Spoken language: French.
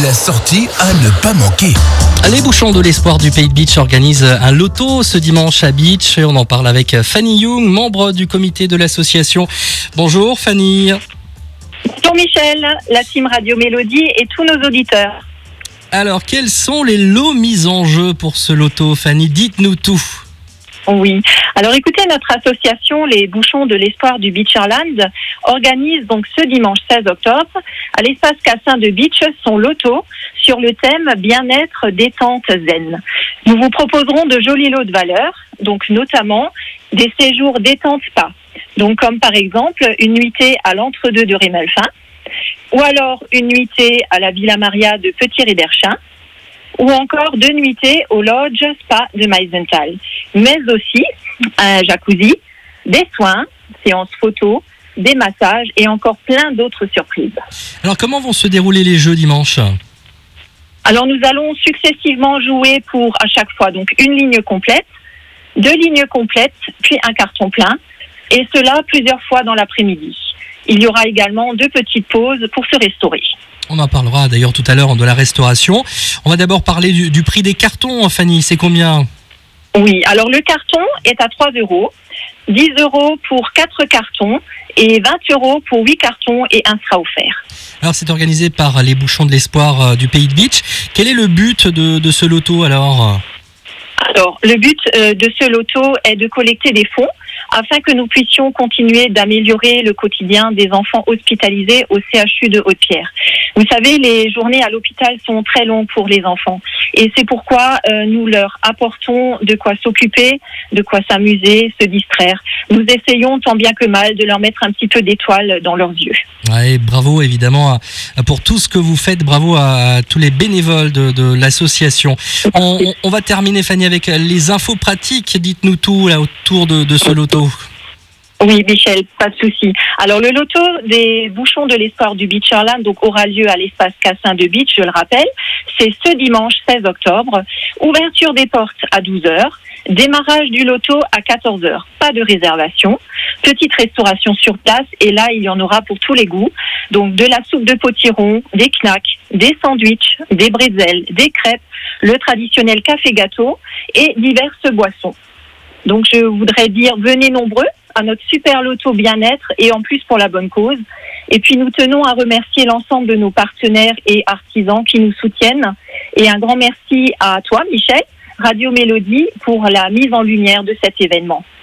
La sortie à ne pas manquer. Les bouchons de l'espoir du Pays de Beach organisent un loto ce dimanche à Beach. On en parle avec Fanny Young, membre du comité de l'association. Bonjour Fanny. Bonjour Michel, la team Radio Mélodie et tous nos auditeurs. Alors, quels sont les lots mis en jeu pour ce loto, Fanny? Dites-nous tout. Oui. Alors écoutez, notre association Les Bouchons de l'Espoir du Beacherland organise donc ce dimanche 16 octobre à l'espace Cassin de Beach son loto sur le thème bien-être détente zen. Nous vous proposerons de jolis lots de valeur, donc notamment des séjours détente spa. Donc comme par exemple une nuitée à l'entre-deux de Rémelfin ou alors une nuitée à la Villa Maria de Petit-Riberchin ou encore deux nuitées au Lodge Spa de Meisenthal, mais aussi un jacuzzi, des soins, séances photos, des massages et encore plein d'autres surprises. Alors, comment vont se dérouler les jeux dimanche? Alors, nous allons successivement jouer pour à chaque fois donc une ligne complète, deux lignes complètes, puis un carton plein, et cela plusieurs fois dans l'après-midi. Il y aura également deux petites pauses pour se restaurer. On en parlera d'ailleurs tout à l'heure de la restauration. On va d'abord parler du, du prix des cartons, Fanny. C'est combien? Oui, alors le carton est à 3 euros, 10 euros pour 4 cartons et 20 euros pour 8 cartons et un sera offert. Alors, c'est organisé par les bouchons de l'espoir euh, du Pays de Beach. Quel est le but de, de ce loto alors? Alors, le but euh, de ce loto est de collecter des fonds afin que nous puissions continuer d'améliorer le quotidien des enfants hospitalisés au CHU de Haute-Pierre. Vous savez, les journées à l'hôpital sont très longues pour les enfants et c'est pourquoi euh, nous leur apportons de quoi s'occuper, de quoi s'amuser, se distraire. Nous essayons tant bien que mal de leur mettre un petit peu d'étoiles dans leurs yeux. Bravo évidemment pour tout ce que vous faites. Bravo à tous les bénévoles de, l'association. On, va terminer, Fanny, avec les infos pratiques. Dites-nous tout autour de, de ce loto. Oui, Michel, pas de souci. Alors, le loto des bouchons de l'espoir du Beacherland donc, aura lieu à l'espace Cassin de Beach, je le rappelle. C'est ce dimanche 16 octobre. Ouverture des portes à 12 heures. Démarrage du loto à 14 heures. Pas de réservation. Petite restauration sur place. Et là, il y en aura pour tous les goûts. Donc, de la soupe de potiron, des knacks, des sandwichs, des bretzels, des crêpes, le traditionnel café gâteau et diverses boissons. Donc, je voudrais dire, venez nombreux à notre super loto bien-être et en plus pour la bonne cause. Et puis nous tenons à remercier l'ensemble de nos partenaires et artisans qui nous soutiennent. Et un grand merci à toi, Michel, Radio Mélodie, pour la mise en lumière de cet événement.